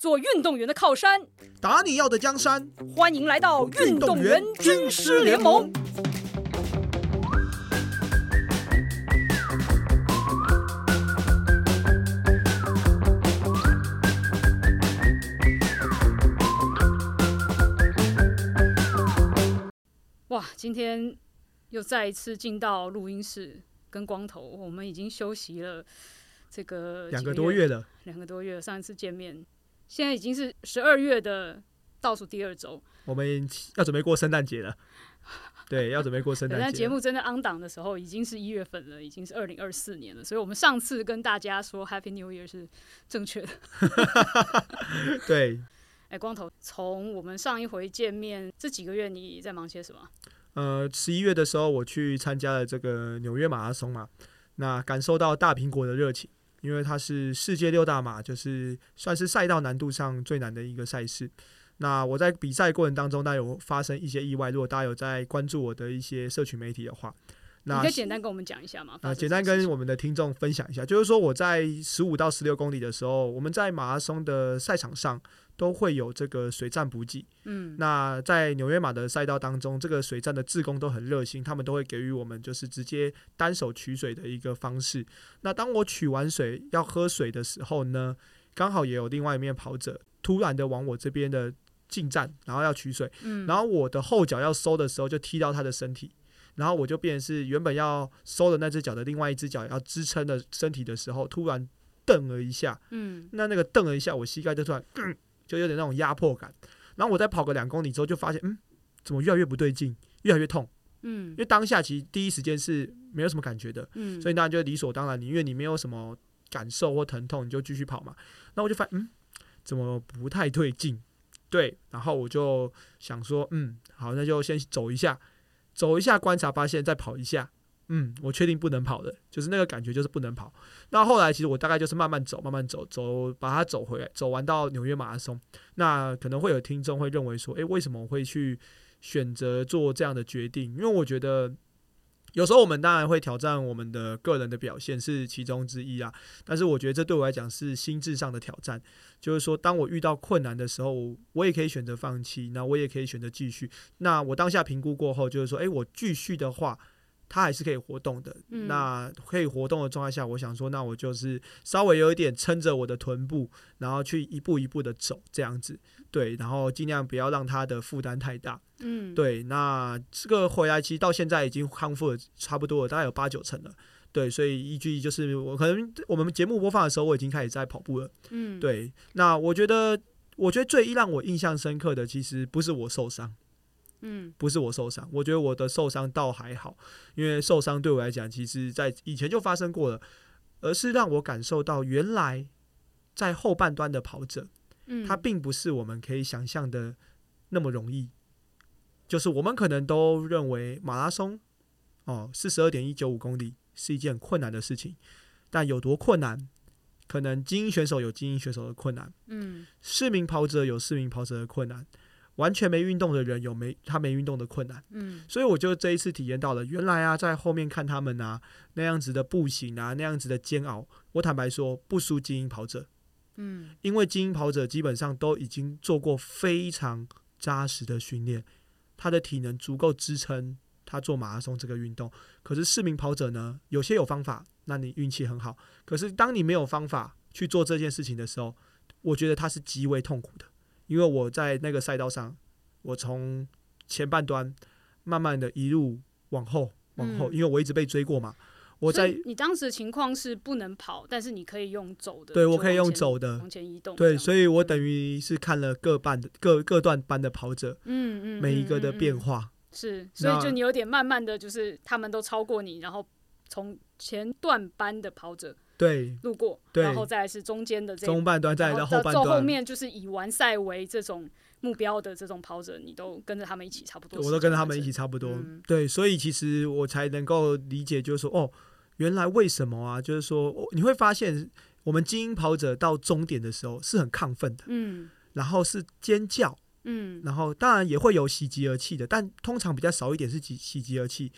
做运动员的靠山，打你要的江山。欢迎来到运动员军师联盟。哇，今天又再一次进到录音室跟光头，我们已经休息了这个两个多月了，两个多月，上一次见面，现在已经是十二月的倒数第二周。我们要准备过圣诞节了。对，要准备过圣诞节了。节目真的 on 档的时候，已经是一月份了，已经是二零二四年了，所以我们上次跟大家说 Happy New Year 是正确的。对，哎，光头，从我们上一回见面这几个月，你在忙些什么？呃，十一月的时候我去参加了这个纽约马拉松嘛，那感受到大苹果的热情，因为它是世界六大马，就是算是赛道难度上最难的一个赛事。那我在比赛过程当中，当然有发生一些意外。如果大家有在关注我的一些社群媒体的话，那可以简单跟我们讲一下吗？发呃，生简单跟我们的听众分享一下，就是说我在十五到十六公里的时候，我们在马拉松的赛场上都会有这个水站补给。嗯那在纽约马的赛道当中，这个水站的志工都很热心，他们都会给予我们就是直接单手取水的一个方式。那当我取完水要喝水的时候呢，刚好也有另外一面跑者突然的往我这边的进站，然后要取水，嗯，然后我的后脚要收的时候就踢到他的身体，然后我就变成是原本要收的那只脚的另外一只脚要支撑的身体的时候，突然蹬了一下，嗯那那个蹬了一下，我膝盖就突然、嗯就有点那种压迫感。然后我再跑个两公里之后，就发现嗯，怎么越来越不对劲，越来越痛。嗯因为当下其实第一时间是没有什么感觉的，嗯，所以当然就理所当然，你因为你没有什么感受或疼痛，你就继续跑嘛。那我就发现嗯，怎么不太对劲？对，然后我就想说，嗯，好，那就先走一下，走一下观察，发现再跑一下，嗯，我确定不能跑的，就是那个感觉就是不能跑。那后来其实我大概就是慢慢走，慢慢走，走把它走回来，走完到纽约马拉松。那可能会有听众会认为说，诶，为什么我会去选择做这样的决定？因为我觉得。有时候我们当然会挑战我们的个人的表现是其中之一啊，但是我觉得这对我来讲是心智上的挑战，就是说当我遇到困难的时候，我也可以选择放弃，那我也可以选择继续。那我当下评估过后，就是说，诶，我继续的话，它还是可以活动的。嗯那可以活动的状态下，我想说，那我就是稍微有一点撑着我的臀部，然后去一步一步的走这样子，对，然后尽量不要让它的负担太大。嗯对，那这个回来其实到现在已经康复了差不多了，大概有八九成了。对，所以依据就是我可能我们节目播放的时候，我已经开始在跑步了。嗯对，那我觉得，我觉得最让我印象深刻的，其实不是我受伤，嗯。不是我受伤，我觉得我的受伤倒还好，因为受伤对我来讲，其实在以前就发生过了，而是让我感受到原来在后半段的跑者，嗯，它并不是我们可以想象的那么容易。就是我们可能都认为马拉松哦，四十二点一九五公里是一件困难的事情，但有多困难，可能精英选手有精英选手的困难，嗯。市民跑者有市民跑者的困难，完全没运动的人有没他没运动的困难。嗯所以我就这一次体验到了，原来啊，在后面看他们啊那样子的步行啊，那样子的煎熬，我坦白说不输精英跑者。嗯因为精英跑者基本上都已经做过非常扎实的训练，他的体能足够支撑他做马拉松这个运动。可是市民跑者呢，有些有方法，那你运气很好。可是当你没有方法去做这件事情的时候，我觉得他是极为痛苦的。因为我在那个赛道上，我从前半端慢慢的一路往后往后，嗯因为我一直被追过嘛，我在你当时的情况是不能跑，但是你可以用走的，对我可以用走的，往前移动对，所以我嗯等于是看了各半的各各段班的跑者。嗯嗯每一个的变化。化。是，所以就你有点慢慢的就是他们都超过你，然后从前段班的跑者对，路过，对然后再来是中间的这中半段再来到后半段，面就是以完赛为这种目标的这种跑者，你都跟着他们一起差不多，我都跟着他们一起。差不多。嗯对，所以其实我才能够理解，就是说，哦，原来为什么啊？就是说，哦你会发现，我们精英跑者到终点的时候是很亢奋的，嗯然后是尖叫，嗯然后当然也会有喜极而泣的，但通常比较少一点是喜喜极而泣。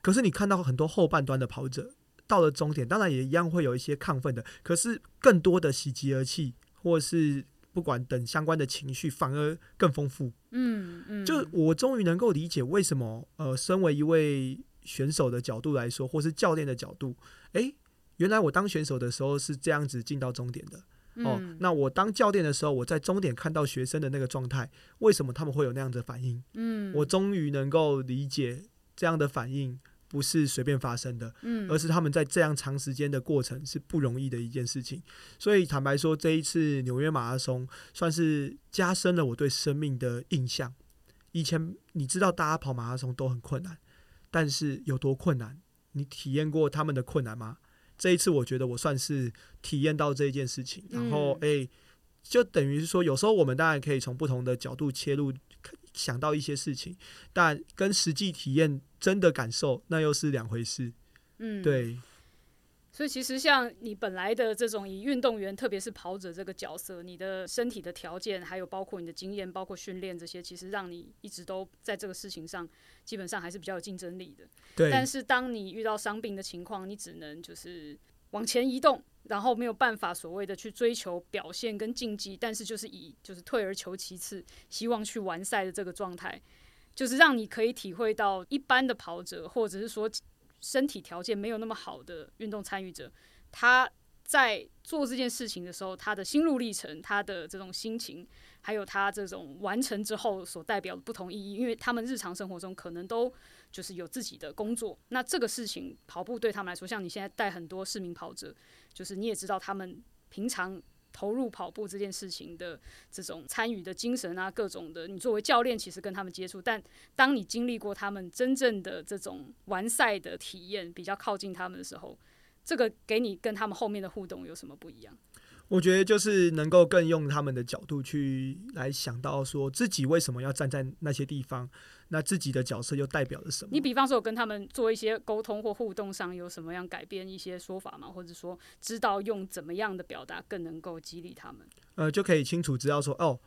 可是你看到很多后半段的跑者到了终点，当然也一样会有一些亢奋的，可是更多的喜极而泣，或是不不管等相关的情绪，反而更丰富。嗯嗯，就我终于能够理解为什么，呃，身为一位选手的角度来说，或是教练的角度，诶，原来我当选手的时候是这样子进到终点的。哦，嗯那我当教练的时候，我在终点看到学生的那个状态，为什么他们会有那样的反应？嗯，我终于能够理解这样的反应不是随便发生的，嗯，而是他们在这样长时间的过程是不容易的一件事情。所以坦白说，这一次纽约马拉松算是加深了我对生命的印象。以前你知道大家跑马拉松都很困难，但是有多困难，你体验过他们的困难吗？这一次我觉得我算是体验到这一件事情，然后嗯诶，就等于是说，有时候我们当然可以从不同的角度切入，想到一些事情，但跟实际体验真的感受那又是两回事。嗯，对，所以其实像你本来的这种以运动员，特别是跑者这个角色，你的身体的条件，还有包括你的经验，包括训练这些，其实让你一直都在这个事情上，基本上还是比较有竞争力的。对，但是当你遇到伤病的情况，你只能就是往前移动，然后没有办法所谓的去追求表现跟竞技，但是就是以就是退而求其次，希望去完赛的这个状态，就是让你可以体会到一般的跑者，或者是说身体条件没有那么好的运动参与者，他在做这件事情的时候，他的心路历程，他的这种心情，还有他这种完成之后所代表的不同意义，因为他们日常生活中可能都就是有自己的工作，那这个事情跑步对他们来说，像你现在带很多市民跑者，就是你也知道他们平常投入跑步这件事情的这种参与的精神啊，各种的，你作为教练其实跟他们接触，但当你经历过他们真正的这种完赛的体验，比较靠近他们的时候，这个给你跟他们后面的互动有什么不一样？我觉得就是能够更用他们的角度去来想到说自己为什么要站在那些地方，那自己的角色又代表了什么你？比方说，有跟他们做一些沟通或互动上有什么样改变一些说法吗？或者说，知道用怎么样的表达更能够激励他们？呃，就可以清楚知道说，哦，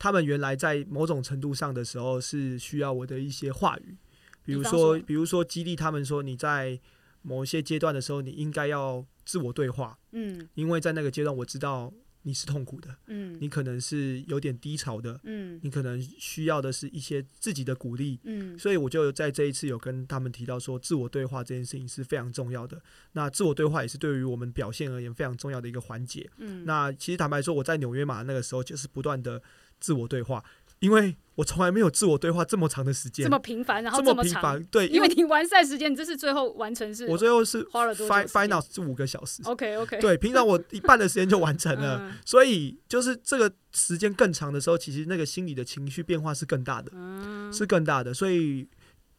他们原来在某种程度上的时候是需要我的一些话语，比如说比如说激励他们说你在某一些阶段的时候，你应该要自我对话，嗯。因为在那个阶段我知道你是痛苦的，嗯。你可能是有点低潮的，嗯。你可能需要的是一些自己的鼓励，嗯。所以我就在这一次有跟他们提到说，自我对话这件事情是非常重要的。那自我对话也是对于我们表现而言非常重要的一个环节。嗯，那其实坦白说，我在纽约嘛那个时候就是不断的自我对话，因为我从来没有自我对话这么长的时间，这么频繁，然后这么，频繁。对，因为你完赛时间，你这是最后完成是我最后是 final 是五个小时。OK OK，对，平常我一半的时间就完成了，嗯所以就是这个时间更长的时候，其实那个心理的情绪变化是更大的。嗯是更大的，所以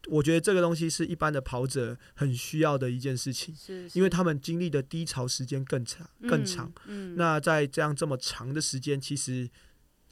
我觉得这个东西是一般的跑者很需要的一件事情，是，因为他们经历的低潮时间更长更嗯长。，嗯，那在这样这么长的时间，其实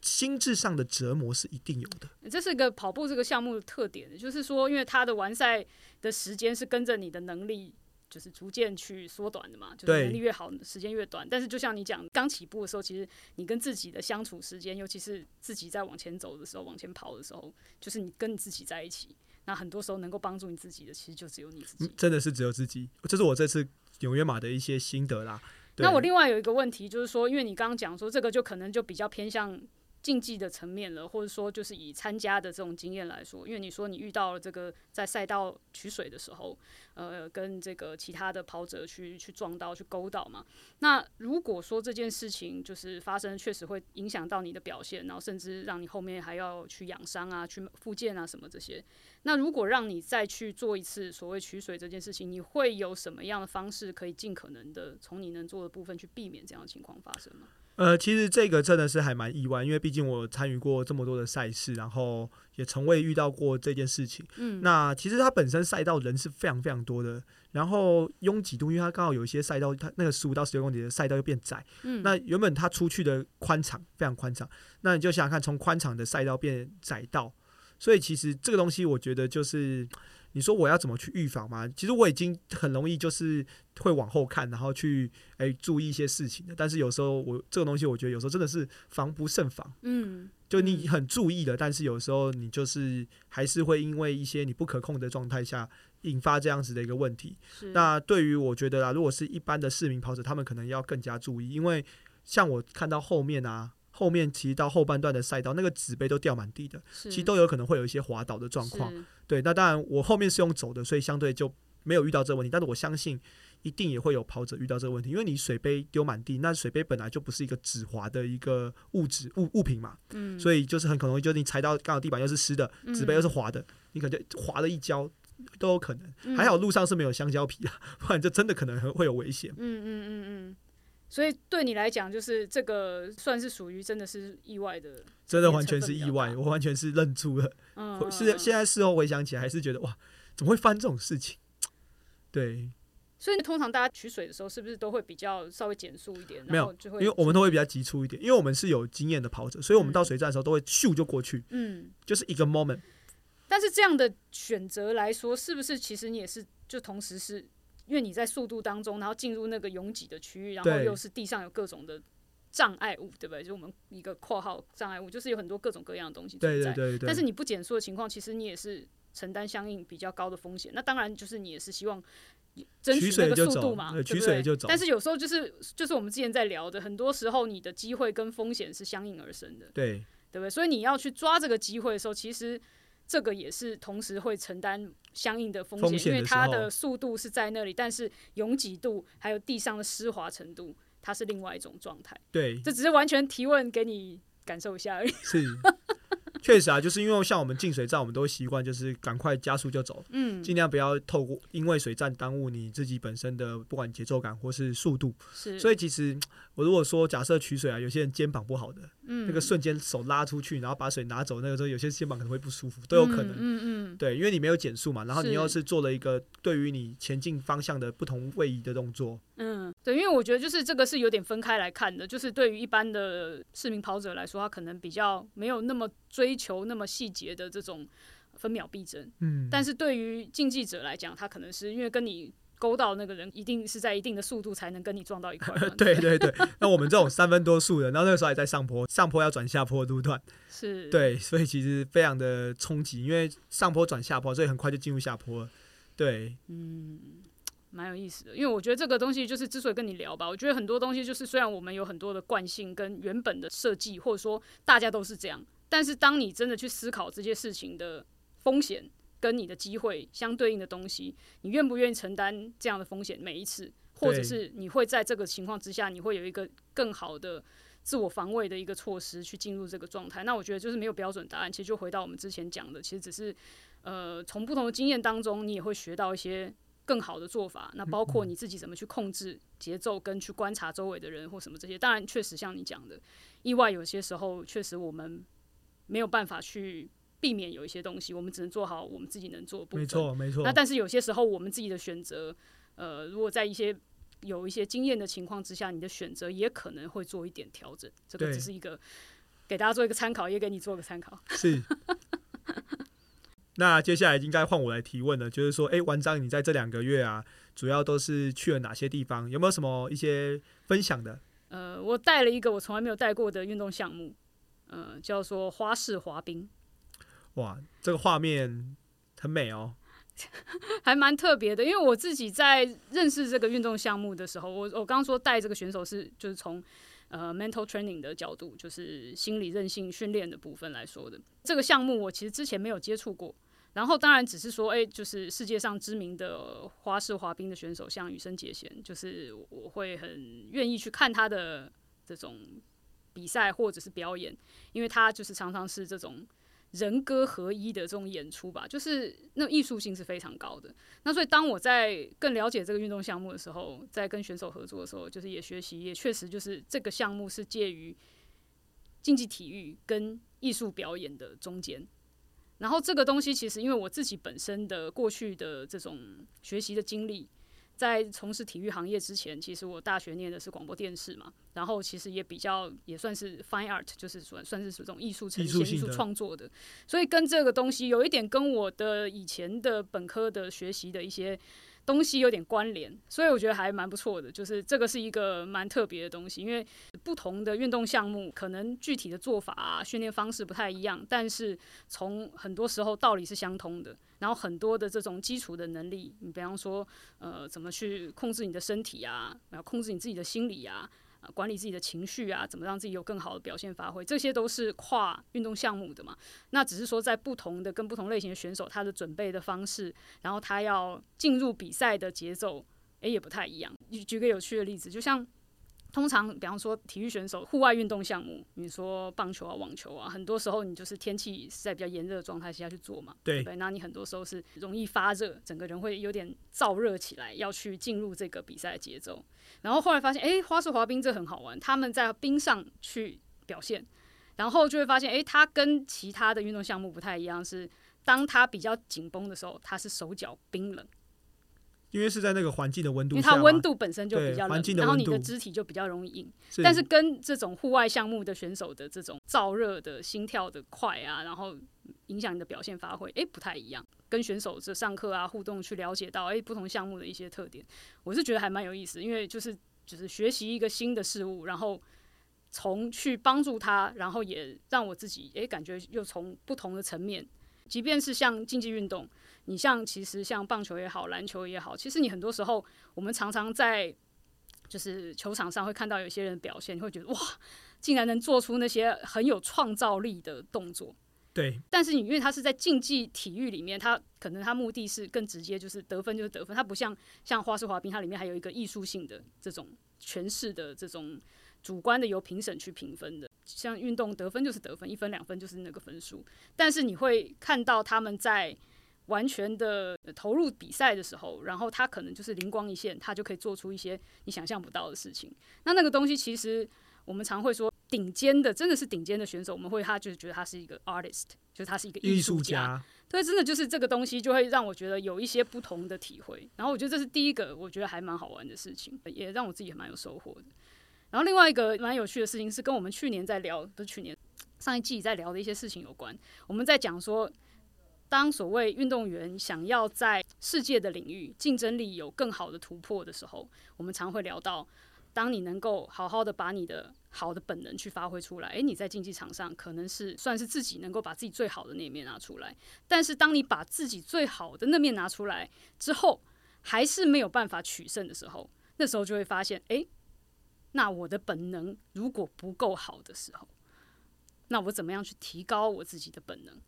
心智上的折磨是一定有的。这是个跑步这个项目的特点，就是说，因为它的完赛的时间是跟着你的能力。就是逐渐去缩短的嘛，就是对能力越好，时间越短。但是就像你讲，刚起步的时候，其实你跟自己的相处时间，尤其是自己在往前走的时候、往前跑的时候，就是你跟你自己在一起。那很多时候能够帮助你自己的，其实就只有你自己嗯。真的是只有自己，这是我这次纽约马的一些心得啦。那我另外有一个问题，就是说，因为你刚刚讲说这个就可能就比较偏向竞技的层面了，或者说就是以参加的这种经验来说，因为你说你遇到了这个在赛道取水的时候，呃，跟这个其他的跑者去去撞到、去勾到嘛。那如果说这件事情就是发生，确实会影响到你的表现，然后甚至让你后面还要去养伤啊、去复健啊什么这些。那如果让你再去做一次所谓取水这件事情，你会有什么样的方式可以尽可能的从你能做的部分去避免这样的情况发生吗？呃，其实这个真的是还蛮意外，因为毕竟我参与过这么多的赛事，然后也从未遇到过这件事情。嗯，那其实它本身赛道人是非常非常多的，然后拥挤度，因为它刚好有一些赛道，它那个十五到十六公里的赛道又变窄。嗯那原本它出去的宽敞非常宽敞，那你就想想看，从宽敞的赛道变窄道，所以其实这个东西，我觉得就是你说我要怎么去预防嘛？其实我已经很容易就是会往后看，然后去诶、注意一些事情的。但是有时候我这个东西，我觉得有时候真的是防不胜防。嗯，就你很注意了，但是有时候你就是还是会因为一些你不可控的状态下，引发这样子的一个问题。那对于我觉得啊，如果是一般的市民跑者，他们可能要更加注意，因为像我看到后面啊，后面其实到后半段的赛道，那个纸杯都掉满地的，其实都有可能会有一些滑倒的状况。对，那当然我后面是用走的，所以相对就没有遇到这个问题。但是我相信一定也会有跑者遇到这个问题，因为你水杯丢满地，那水杯本来就不是一个止滑的一个物质物物品嘛，嗯，所以就是很可能就是你踩到刚好地板又是湿的，纸杯又是嗯滑的，你可能就滑了一跤都有可能。嗯还好路上是没有香蕉皮啊，不然就真的可能会有危险。嗯嗯嗯嗯，所以对你来讲，就是这个算是属于真的是意外的，真的完全是意外，我完全是愣住了。嗯，是现在事后回想起来，还是觉得哇，怎么会发生这种事情？对，所以通常大家取水的时候，是不是都会比较稍微减速一点？没有就会因为我们都会比较急促一点，因为我们是有经验的跑者，所以我们到水站的时候都会咻就过去，嗯，就是一个 moment。但是这样的选择来说，是不是其实你也是就同时是因为你在速度当中，然后进入那个拥挤的区域，然后又是地上有各种的障碍物，对不对？就我们一个括号障碍物，就是有很多各种各样的东西存在。对对对对。但是你不减速的情况，其实你也是承担相应比较高的风险。那当然就是你也是希望争取取那个速度嘛，对不对水就走但是有时候就是就是我们之前在聊的，很多时候你的机会跟风险是相应而生的，对对不对？所以你要去抓这个机会的时候，其实这个也是同时会承担相应的风险，风险因为它的速度是在那里，但是拥挤度还有地上的湿滑程度，它是另外一种状态。对，这只是完全提问给你感受一下而已。是，确实啊，就是因为像我们进水站，我们都会习惯就是赶快加速就走，嗯，尽量不要透过因为水站耽误你自己本身的不管节奏感或是速度。是，所以其实我如果说假设取水啊，有些人肩膀不好的，嗯。那个瞬间手拉出去，然后把水拿走，那个时候有些肩膀可能会不舒服，都有可能。嗯嗯。嗯对，因为你没有减速嘛，然后你是。又是做了一个对于你前进方向的不同位移的动作，嗯，对，因为我觉得就是这个是有点分开来看的，就是对于一般的市民跑者来说，他可能比较没有那么追求那么细节的这种分秒必争，嗯，但是对于竞技者来讲，他可能是因为跟你勾到那个人，一定是在一定的速度才能跟你撞到一块嘛。对对对，那我们这种三分多速的，然后那个时候还在上坡，上坡要转下坡的路段，是，对，所以其实非常的冲击，因为上坡转下坡，所以很快就进入下坡了。对，蛮有意思的，因为我觉得这个东西就是之所以跟你聊吧，我觉得很多东西就是虽然我们有很多的惯性跟原本的设计，或者说大家都是这样，但是当你真的去思考这些事情的风险跟你的机会相对应的东西，你愿不愿意承担这样的风险每一次，或者是你会在这个情况之下，你会有一个更好的。自我防卫的一个措施去进入这个状态，那我觉得就是没有标准答案。其实就回到我们之前讲的，其实只是呃从不同的经验当中，你也会学到一些更好的做法。那包括你自己怎么去控制节奏，跟去观察周围的人或什么这些。当然，确实像你讲的，意外有些时候确实我们没有办法去避免有一些东西，我们只能做好我们自己能做的部分。没错没错那。但是有些时候我们自己的选择，呃，如果在一些有一些经验的情况之下，你的选择也可能会做一点调整。这个只是一个给大家做一个参考，也给你做个参考。是。那接下来应该换我来提问了，就是说，哎、文章，你在这两个月啊，主要都是去了哪些地方？有没有什么一些分享的？呃，我带了一个我从来没有带过的运动项目，呃，叫做花式滑冰，哇，这个画面很美哦。还蛮特别的。因为我自己在认识这个运动项目的时候，我我刚刚说带这个选手是就是从呃 mental training 的角度，就是心理韧性训练的部分来说的。这个项目我其实之前没有接触过。然后当然只是说，哎、就是世界上知名的花式滑冰的选手，像羽生结弦，就是我会很愿意去看他的这种比赛或者是表演，因为他就是常常是这种人歌合一的这种演出吧，就是那艺术性是非常高的。那所以当我在更了解这个运动项目的时候，在跟选手合作的时候，就是也学习，也确实就是这个项目是介于竞技体育跟艺术表演的中间。然后这个东西其实因为我自己本身的过去的这种学习的经历，在从事体育行业之前，其实我大学念的是广播电视嘛，然后其实也比较也算是 fine art，就是算算是这种艺术呈现、艺术创作的，所以跟这个东西有一点跟我的以前的本科的学习的一些东西有点关联，所以我觉得还蛮不错的。就是这个是一个蛮特别的东西，因为不同的运动项目可能具体的做法啊、训练方式不太一样，但是从很多时候道理是相通的。然后很多的这种基础的能力，你比方说呃怎么去控制你的身体呀，然后控制你自己的心理呀。管理自己的情绪啊，怎么让自己有更好的表现发挥，这些都是跨运动项目的嘛。那只是说在不同的跟不同类型的选手，他的准备的方式，然后他要进入比赛的节奏，诶，也不太一样。举举个有趣的例子，就像。通常，比方说体育选手、户外运动项目，你说棒球啊、网球啊，很多时候你就是天气是在比较炎热的状态下去做嘛，对不对？那你很多时候是容易发热，整个人会有点燥热起来，要去进入这个比赛的节奏。然后后来发现，哎，花式滑冰这很好玩，他们在冰上去表现，然后就会发现，哎，它跟其他的运动项目不太一样，是当它比较紧绷的时候，它是手脚冰冷。因为是在那个环境的温度，因为它温度本身就比较冷，然后你的肢体就比较容易硬。但是跟这种户外项目的选手的这种燥热的心跳的快啊，然后影响你的表现发挥，哎，不太一样。跟选手这上课啊互动去了解到，哎，不同项目的一些特点，我是觉得还蛮有意思。因为就是就是学习一个新的事物，然后从去帮助他，然后也让我自己哎感觉又从不同的层面，即便是像竞技运动。你像其实像棒球也好，篮球也好，其实你很多时候，我们常常在就是球场上会看到有些人表现，你会觉得哇，竟然能做出那些很有创造力的动作。对。但是你因为他是在竞技体育里面，他可能他目的是更直接，就是得分就是得分，他不像像花式滑冰，它里面还有一个艺术性的这种诠释的这种主观的由评审去评分的。像运动得分就是得分，一分两分就是那个分数。但是你会看到他们在完全的投入比赛的时候，然后他可能就是灵光一现，他就可以做出一些你想象不到的事情。那那个东西其实我们常会说，顶尖的真的是顶尖的选手，我们会他就是觉得他是一个 artist，就是他是一个艺术家。对，真的就是这个东西就会让我觉得有一些不同的体会。然后我觉得这是第一个，我觉得还蛮好玩的事情，也让我自己蛮有收获的。然后另外一个蛮有趣的事情是跟我们去年在聊，不是去年上一季在聊的一些事情有关。我们在讲说。当所谓运动员想要在世界的领域竞争力有更好的突破的时候，我们常会聊到，当你能够好好的把你的好的本能去发挥出来，诶，你在竞技场上可能是算是自己能够把自己最好的那一面拿出来。但是当你把自己最好的那面拿出来之后，还是没有办法取胜的时候，那时候就会发现，诶，那我的本能如果不够好的时候，那我怎么样去提高我自己的本能？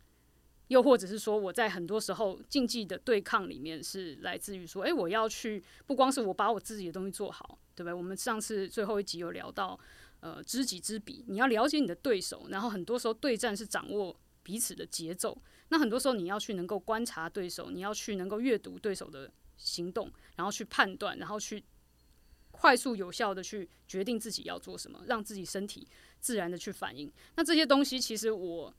又或者是说，我在很多时候竞技的对抗里面是来自于说，诶，我要去不光是我把我自己的东西做好，对不对？我们上次最后一集有聊到，呃，知己知彼，你要了解你的对手，然后很多时候对战是掌握彼此的节奏，那很多时候你要去能够观察对手，你要去能够阅读对手的行动，然后去判断，然后去快速有效的去决定自己要做什么，让自己身体自然的去反应。那这些东西其实我。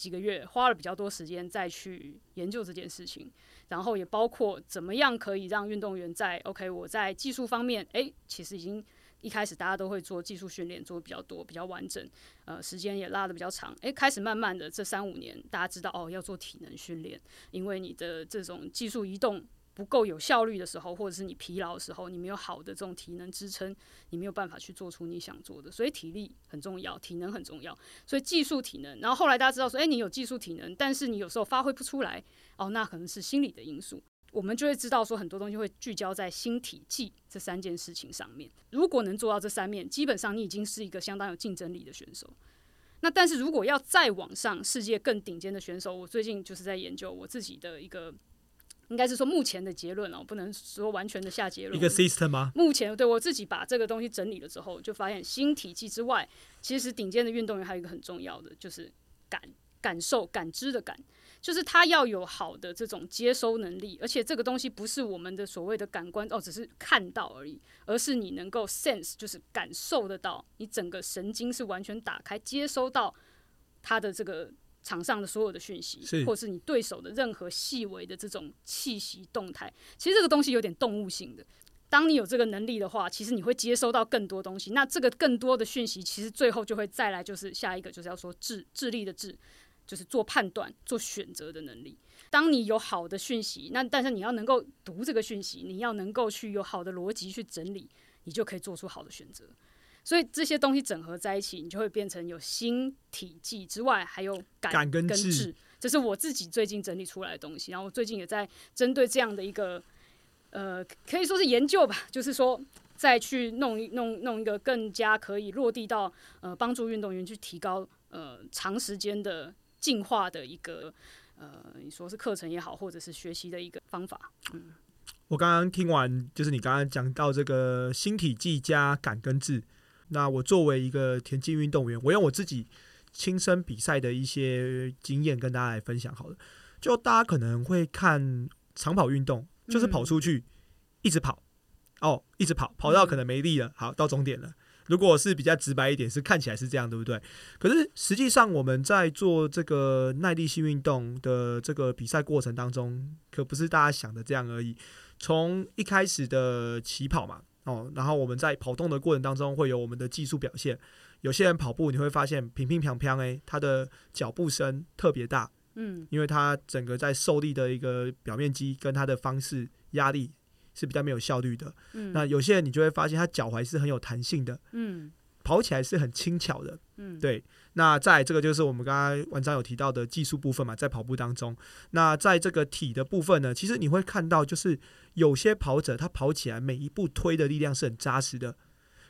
几个月花了比较多时间再去研究这件事情，然后也包括怎么样可以让运动员在 OK，我在技术方面，诶，其实已经一开始大家都会做技术训练，做的比较多，比较完整，呃，时间也拉的比较长，诶，开始慢慢的这三五年，大家知道哦，要做体能训练，因为你的这种技术移动。不够有效率的时候，或者是你疲劳的时候，你没有好的这种体能支撑，你没有办法去做出你想做的。所以体力很重要，体能很重要。所以技术体能，然后后来大家知道说，诶，你有技术体能，但是你有时候发挥不出来，哦，那可能是心理的因素。我们就会知道说，很多东西会聚焦在心体技这三件事情上面。如果能做到这三面，基本上你已经是一个相当有竞争力的选手。那但是如果要再往上，世界更顶尖的选手，我最近就是在研究我自己的一个。应该是说目前的结论哦，不能说完全的下结论。一个 system 吗？目前对我自己把这个东西整理了之后，就发现新体系之外，其实顶尖的运动员还有一个很重要的，就是感感受、感知的感，就是他要有好的这种接收能力，而且这个东西不是我们的所谓的感官哦，只是看到而已，而是你能够 sense，就是感受得到，你整个神经是完全打开，接收到他的这个。场上的所有的讯息，或是你对手的任何细微的这种气息动态，其实这个东西有点动物性的。当你有这个能力的话，其实你会接收到更多东西。那这个更多的讯息，其实最后就会再来，就是下一个就是要说智智力的智，就是做判断、做选择的能力。当你有好的讯息，那但是你要能够读这个讯息，你要能够去有好的逻辑去整理，你就可以做出好的选择。所以这些东西整合在一起，你就会变成有新体技之外，还有感跟智。这是我自己最近整理出来的东西。然后我最近也在针对这样的一个呃，可以说是研究吧，就是说再去弄一弄弄一个更加可以落地到呃帮助运动员去提高呃长时间的进化的一个呃你说是课程也好，或者是学习的一个方法。嗯，我刚刚听完，就是你刚刚讲到这个新体技加感跟智。那我作为一个田径运动员，我用我自己亲身比赛的一些经验跟大家来分享好了。就大家可能会看长跑运动，就是跑出去一直跑，哦，一直跑，跑到可能没力了，好到终点了。如果是比较直白一点，是看起来是这样，对不对？可是实际上我们在做这个耐力性运动的这个比赛过程当中，可不是大家想的这样而已。从一开始的起跑嘛。哦，然后我们在跑动的过程当中会有我们的技术表现。有些人跑步你会发现平平平平诶，他的脚步声特别大，嗯，因为他整个在受力的一个表面积跟他的方式压力是比较没有效率的。嗯，那有些人你就会发现他脚踝是很有弹性的，嗯，跑起来是很轻巧的，嗯，对。那在这个就是我们刚刚文章有提到的技术部分嘛，在跑步当中，那在这个体的部分呢，其实你会看到就是有些跑者他跑起来每一步推的力量是很扎实的。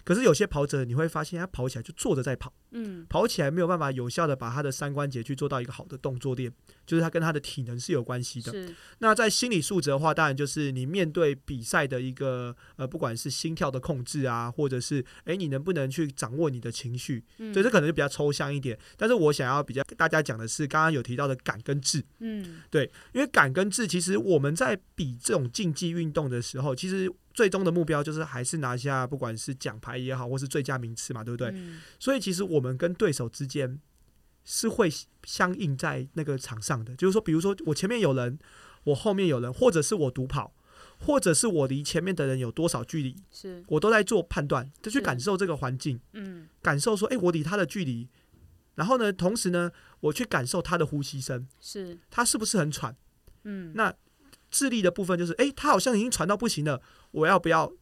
可是有些跑者你会发现，他跑起来就坐着在跑，嗯，跑起来没有办法有效的把他的三关节去做到一个好的动作链，就是他跟他的体能是有关系的。是。那在心理素质的话，当然就是你面对比赛的一个呃，不管是心跳的控制啊，或者是诶你能不能去掌握你的情绪，所以这可能就比较抽象一点。但是我想要比较大家讲的是，刚刚有提到的感跟智，嗯，对，因为感跟智，其实我们在比这种竞技运动的时候，其实。最终的目标就是还是拿下，不管是奖牌也好，或是最佳名次嘛，对不对？所以其实我们跟对手之间是会相应在那个场上的，就是说，比如说我前面有人，我后面有人，或者是我独跑，或者是我离前面的人有多少距离，是。我都在做判断，就去感受这个环境，嗯，感受说，哎，我离他的距离，然后呢，同时呢，我去感受他的呼吸声，是。他是不是很喘，嗯，那。智力的部分就是，诶，他好像已经喘到不行了，我要不要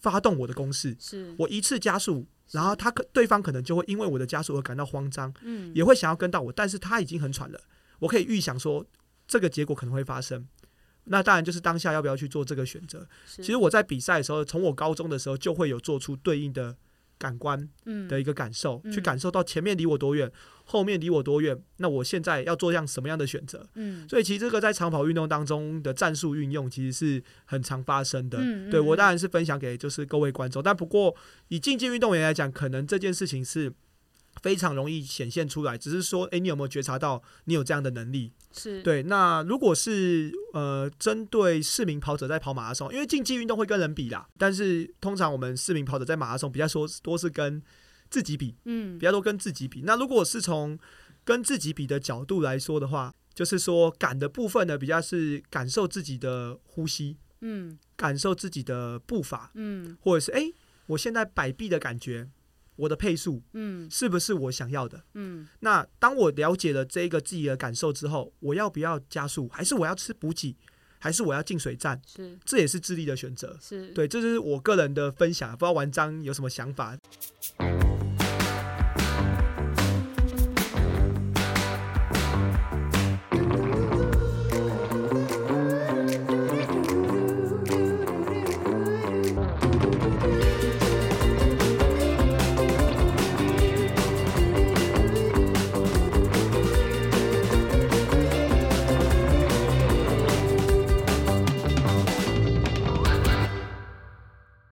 发动我的攻势？是。我一次加速，然后他可对方可能就会因为我的加速而感到慌张，嗯，也会想要跟到我，但是他已经很喘了，我可以预想说这个结果可能会发生。那当然就是当下要不要去做这个选择。其实我在比赛的时候，从我高中的时候就会有做出对应的。感官的一个感受，去感受到前面离我多远，后面离我多远，那我现在要做样什么样的选择？嗯，所以其实这个在长跑运动当中的战术运用，其实是很常发生的。嗯，对我当然是分享给就是各位观众，但不过以竞技运动员来讲，可能这件事情是。非常容易显现出来，只是说，诶，你有没有觉察到你有这样的能力？是对。那如果是呃，针对市民跑者在跑马拉松，因为竞技运动会跟人比啦，但是通常我们市民跑者在马拉松比较说多是跟自己比，嗯，比较多跟自己比。那如果是从跟自己比的角度来说的话，就是说感的部分呢，比较是感受自己的呼吸，嗯，感受自己的步伐，嗯，或者是诶，我现在摆臂的感觉。我的配速，嗯，是不是我想要的？嗯，那当我了解了这个自己的感受之后，我要不要加速？还是我要吃补给？还是我要进水站？是，这也是智力的选择。是对，这是我个人的分享，不知道文章有什么想法。